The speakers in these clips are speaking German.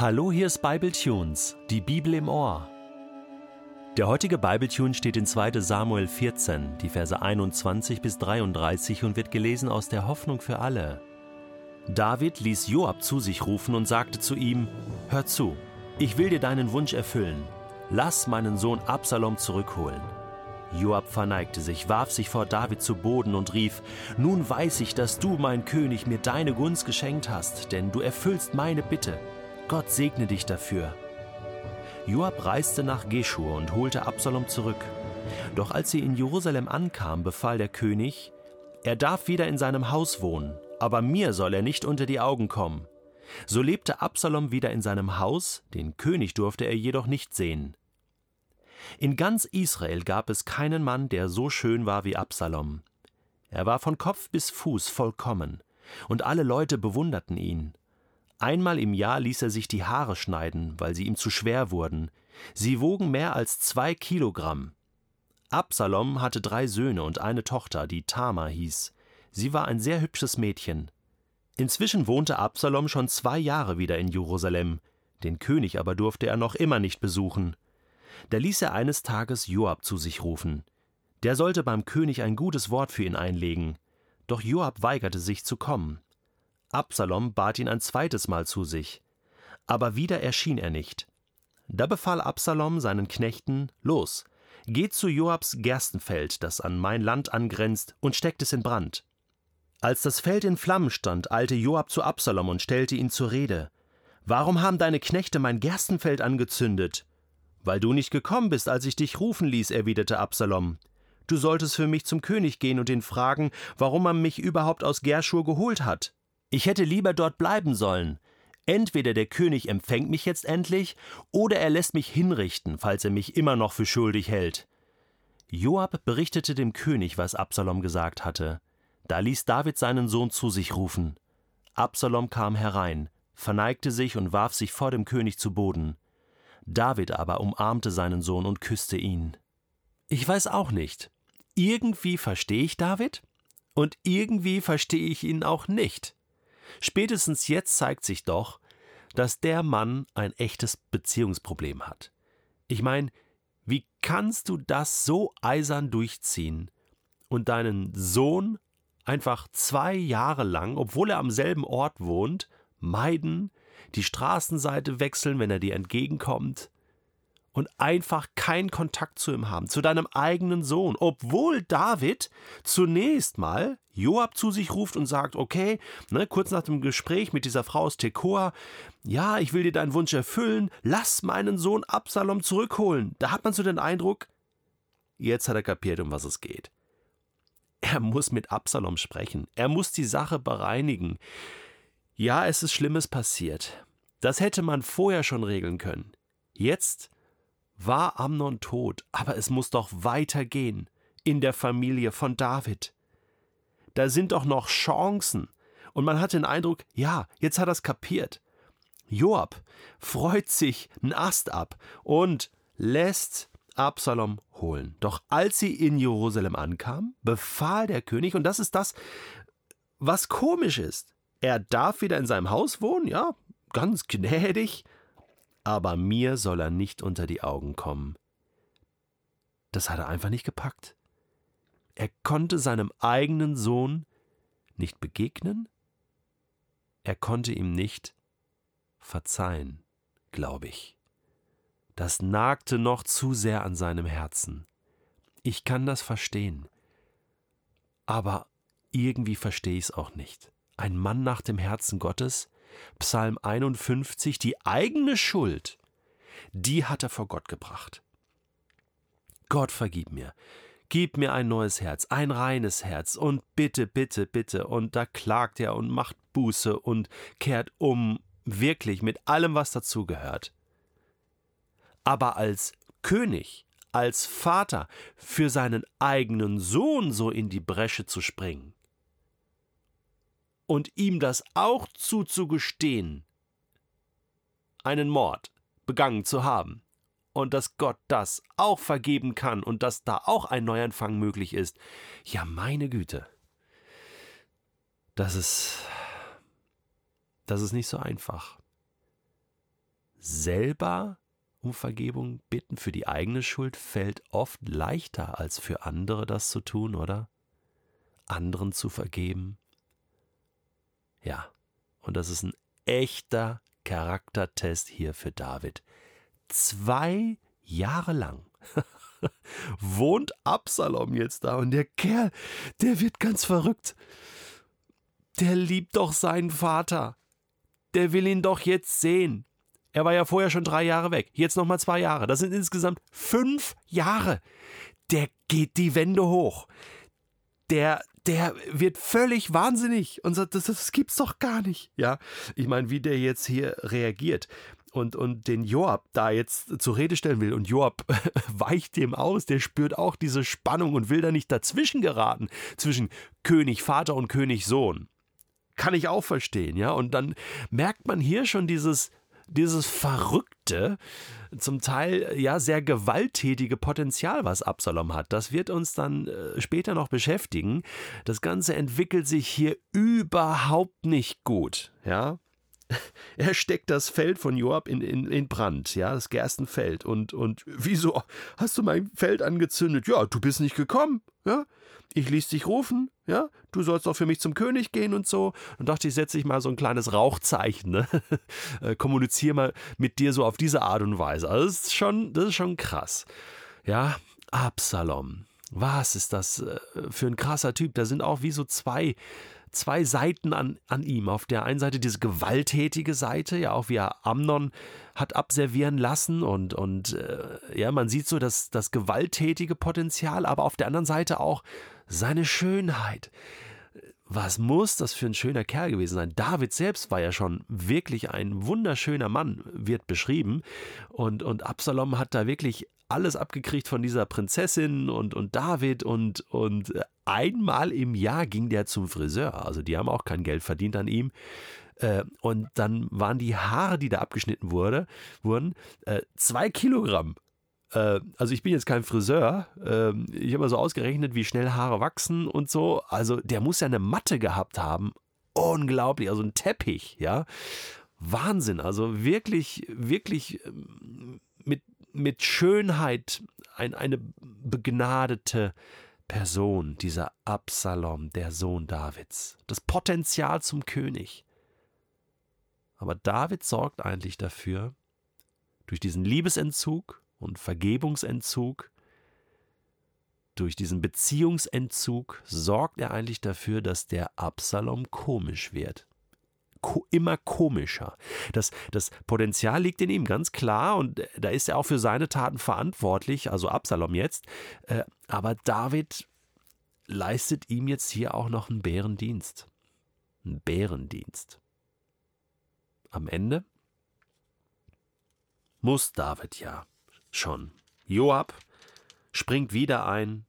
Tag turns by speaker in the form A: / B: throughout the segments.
A: Hallo, hier ist Bible Tunes, die Bibel im Ohr. Der heutige Bibletune steht in 2. Samuel 14, die Verse 21 bis 33 und wird gelesen aus der Hoffnung für alle. David ließ Joab zu sich rufen und sagte zu ihm: Hör zu, ich will dir deinen Wunsch erfüllen. Lass meinen Sohn Absalom zurückholen. Joab verneigte sich, warf sich vor David zu Boden und rief: Nun weiß ich, dass du, mein König, mir deine Gunst geschenkt hast, denn du erfüllst meine Bitte. Gott segne dich dafür. Joab reiste nach Geschur und holte Absalom zurück. Doch als sie in Jerusalem ankam, befahl der König, er darf wieder in seinem Haus wohnen, aber mir soll er nicht unter die Augen kommen. So lebte Absalom wieder in seinem Haus, den König durfte er jedoch nicht sehen. In ganz Israel gab es keinen Mann, der so schön war wie Absalom. Er war von Kopf bis Fuß vollkommen, und alle Leute bewunderten ihn. Einmal im Jahr ließ er sich die Haare schneiden, weil sie ihm zu schwer wurden. Sie wogen mehr als zwei Kilogramm. Absalom hatte drei Söhne und eine Tochter, die Tamar hieß. Sie war ein sehr hübsches Mädchen. Inzwischen wohnte Absalom schon zwei Jahre wieder in Jerusalem. Den König aber durfte er noch immer nicht besuchen. Da ließ er eines Tages Joab zu sich rufen. Der sollte beim König ein gutes Wort für ihn einlegen. Doch Joab weigerte sich zu kommen. Absalom bat ihn ein zweites Mal zu sich. Aber wieder erschien er nicht. Da befahl Absalom seinen Knechten: Los, geht zu Joabs Gerstenfeld, das an mein Land angrenzt, und steckt es in Brand. Als das Feld in Flammen stand, eilte Joab zu Absalom und stellte ihn zur Rede. Warum haben deine Knechte mein Gerstenfeld angezündet? Weil du nicht gekommen bist, als ich dich rufen ließ, erwiderte Absalom. Du solltest für mich zum König gehen und ihn fragen, warum man mich überhaupt aus Gerschur geholt hat. Ich hätte lieber dort bleiben sollen. Entweder der König empfängt mich jetzt endlich, oder er lässt mich hinrichten, falls er mich immer noch für schuldig hält. Joab berichtete dem König, was Absalom gesagt hatte. Da ließ David seinen Sohn zu sich rufen. Absalom kam herein, verneigte sich und warf sich vor dem König zu Boden. David aber umarmte seinen Sohn und küsste ihn. Ich weiß auch nicht. Irgendwie verstehe ich David und irgendwie verstehe ich ihn auch nicht. Spätestens jetzt zeigt sich doch, dass der Mann ein echtes Beziehungsproblem hat. Ich meine, wie kannst du das so eisern durchziehen und deinen Sohn einfach zwei Jahre lang, obwohl er am selben Ort wohnt, meiden, die Straßenseite wechseln, wenn er dir entgegenkommt, und einfach keinen Kontakt zu ihm haben, zu deinem eigenen Sohn, obwohl David zunächst mal Joab zu sich ruft und sagt, okay, ne, kurz nach dem Gespräch mit dieser Frau aus Tekoa, ja, ich will dir deinen Wunsch erfüllen, lass meinen Sohn Absalom zurückholen. Da hat man so den Eindruck, jetzt hat er kapiert, um was es geht. Er muss mit Absalom sprechen, er muss die Sache bereinigen. Ja, es ist Schlimmes passiert. Das hätte man vorher schon regeln können. Jetzt war Amnon tot, aber es muss doch weitergehen in der Familie von David. Da sind doch noch Chancen. Und man hat den Eindruck, ja, jetzt hat er es kapiert. Joab freut sich einen Ast ab und lässt Absalom holen. Doch als sie in Jerusalem ankam, befahl der König, und das ist das, was komisch ist. Er darf wieder in seinem Haus wohnen, ja, ganz gnädig, aber mir soll er nicht unter die Augen kommen. Das hat er einfach nicht gepackt. Er konnte seinem eigenen Sohn nicht begegnen, er konnte ihm nicht verzeihen, glaube ich. Das nagte noch zu sehr an seinem Herzen. Ich kann das verstehen. Aber irgendwie verstehe ich es auch nicht. Ein Mann nach dem Herzen Gottes, Psalm 51, die eigene Schuld, die hat er vor Gott gebracht. Gott vergib mir, gib mir ein neues Herz, ein reines Herz und bitte, bitte, bitte. Und da klagt er und macht Buße und kehrt um, wirklich mit allem, was dazugehört. Aber als König, als Vater für seinen eigenen Sohn so in die Bresche zu springen, und ihm das auch zuzugestehen, einen Mord begangen zu haben und dass Gott das auch vergeben kann und dass da auch ein Neuanfang möglich ist. Ja, meine Güte. Das ist das ist nicht so einfach. selber um Vergebung bitten für die eigene Schuld fällt oft leichter als für andere das zu tun, oder? Anderen zu vergeben. Ja, und das ist ein echter Charaktertest hier für David. Zwei Jahre lang wohnt Absalom jetzt da und der Kerl, der wird ganz verrückt. Der liebt doch seinen Vater. Der will ihn doch jetzt sehen. Er war ja vorher schon drei Jahre weg. Jetzt nochmal zwei Jahre. Das sind insgesamt fünf Jahre. Der geht die Wände hoch. Der, der wird völlig wahnsinnig und sagt, das, das gibt's doch gar nicht. Ja, ich meine, wie der jetzt hier reagiert und, und den Joab da jetzt zur Rede stellen will und Joab weicht dem aus, der spürt auch diese Spannung und will da nicht dazwischen geraten zwischen König Vater und König Sohn. Kann ich auch verstehen, ja. Und dann merkt man hier schon dieses, dieses verrückte, zum Teil ja sehr gewalttätige Potenzial, was Absalom hat. Das wird uns dann äh, später noch beschäftigen. Das Ganze entwickelt sich hier überhaupt nicht gut, ja. Er steckt das Feld von Joab in, in, in Brand, ja, das Gerstenfeld. Und, und wieso hast du mein Feld angezündet? Ja, du bist nicht gekommen, ja. Ich ließ dich rufen, ja, du sollst doch für mich zum König gehen und so. Und dachte ich, setze ich mal so ein kleines Rauchzeichen, ne? Äh, kommuniziere mal mit dir so auf diese Art und Weise. Also das ist schon, das ist schon krass. Ja, Absalom. Was ist das äh, für ein krasser Typ? Da sind auch wie so zwei zwei Seiten an, an ihm. Auf der einen Seite diese gewalttätige Seite, ja auch wie er Amnon hat abservieren lassen und, und äh, ja, man sieht so das, das gewalttätige Potenzial, aber auf der anderen Seite auch seine Schönheit. Was muss das für ein schöner Kerl gewesen sein? David selbst war ja schon wirklich ein wunderschöner Mann, wird beschrieben. Und, und Absalom hat da wirklich alles abgekriegt von dieser Prinzessin und, und David und, und einmal im Jahr ging der zum Friseur. Also die haben auch kein Geld verdient an ihm. Äh, und dann waren die Haare, die da abgeschnitten wurde, wurden, äh, zwei Kilogramm. Äh, also ich bin jetzt kein Friseur. Ähm, ich habe mal so ausgerechnet, wie schnell Haare wachsen und so. Also der muss ja eine Matte gehabt haben. Unglaublich, also ein Teppich, ja. Wahnsinn, also wirklich, wirklich ähm, mit mit Schönheit ein, eine begnadete Person, dieser Absalom, der Sohn Davids. Das Potenzial zum König. Aber David sorgt eigentlich dafür, durch diesen Liebesentzug und Vergebungsentzug, durch diesen Beziehungsentzug sorgt er eigentlich dafür, dass der Absalom komisch wird ko immer komischer. Das, das Potenzial liegt in ihm ganz klar und da ist er auch für seine Taten verantwortlich, also Absalom jetzt. Äh, aber David leistet ihm jetzt hier auch noch einen Bärendienst. Einen Bärendienst. Am Ende muss David ja schon. Joab springt wieder ein,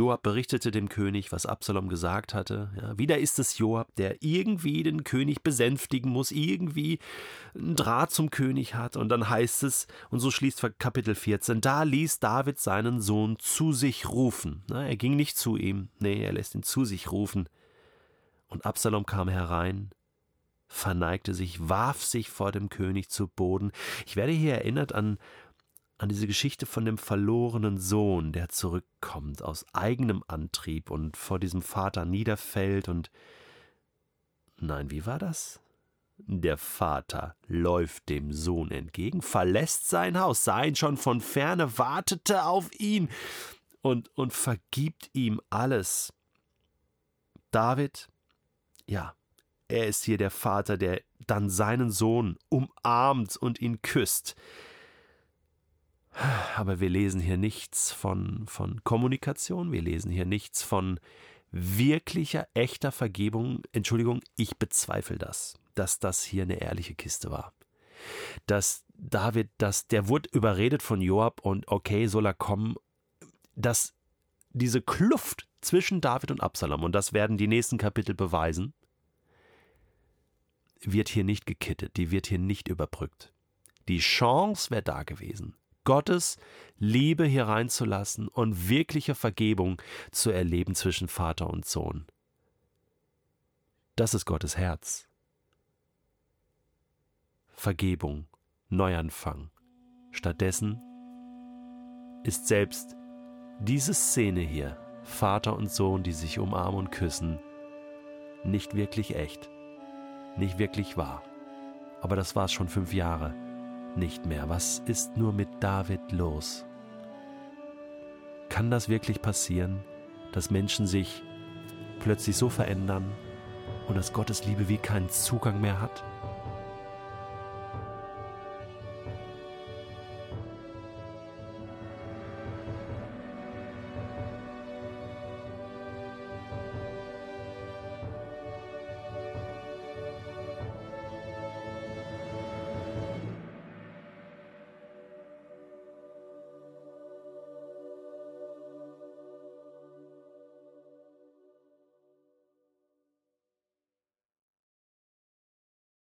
A: Joab berichtete dem König, was Absalom gesagt hatte. Ja, wieder ist es Joab, der irgendwie den König besänftigen muss, irgendwie einen Draht zum König hat. Und dann heißt es, und so schließt Kapitel 14, da ließ David seinen Sohn zu sich rufen. Na, er ging nicht zu ihm, nee, er lässt ihn zu sich rufen. Und Absalom kam herein, verneigte sich, warf sich vor dem König zu Boden. Ich werde hier erinnert an an diese Geschichte von dem verlorenen Sohn, der zurückkommt aus eigenem Antrieb und vor diesem Vater niederfällt und Nein, wie war das? Der Vater läuft dem Sohn entgegen, verlässt sein Haus, sah ihn schon von ferne, wartete auf ihn und, und vergibt ihm alles. David, ja, er ist hier der Vater, der dann seinen Sohn umarmt und ihn küsst. Aber wir lesen hier nichts von, von Kommunikation, wir lesen hier nichts von wirklicher, echter Vergebung. Entschuldigung, ich bezweifle das, dass das hier eine ehrliche Kiste war. Dass David, dass der wurde überredet von Joab und okay, soll er kommen, dass diese Kluft zwischen David und Absalom, und das werden die nächsten Kapitel beweisen, wird hier nicht gekittet, die wird hier nicht überbrückt. Die Chance wäre da gewesen. Gottes Liebe hier reinzulassen und wirkliche Vergebung zu erleben zwischen Vater und Sohn. Das ist Gottes Herz. Vergebung, Neuanfang. Stattdessen ist selbst diese Szene hier, Vater und Sohn, die sich umarmen und küssen, nicht wirklich echt, nicht wirklich wahr. Aber das war es schon fünf Jahre nicht mehr. Was ist nur mit David los? Kann das wirklich passieren, dass Menschen sich plötzlich so verändern und dass Gottes Liebe wie keinen Zugang mehr hat?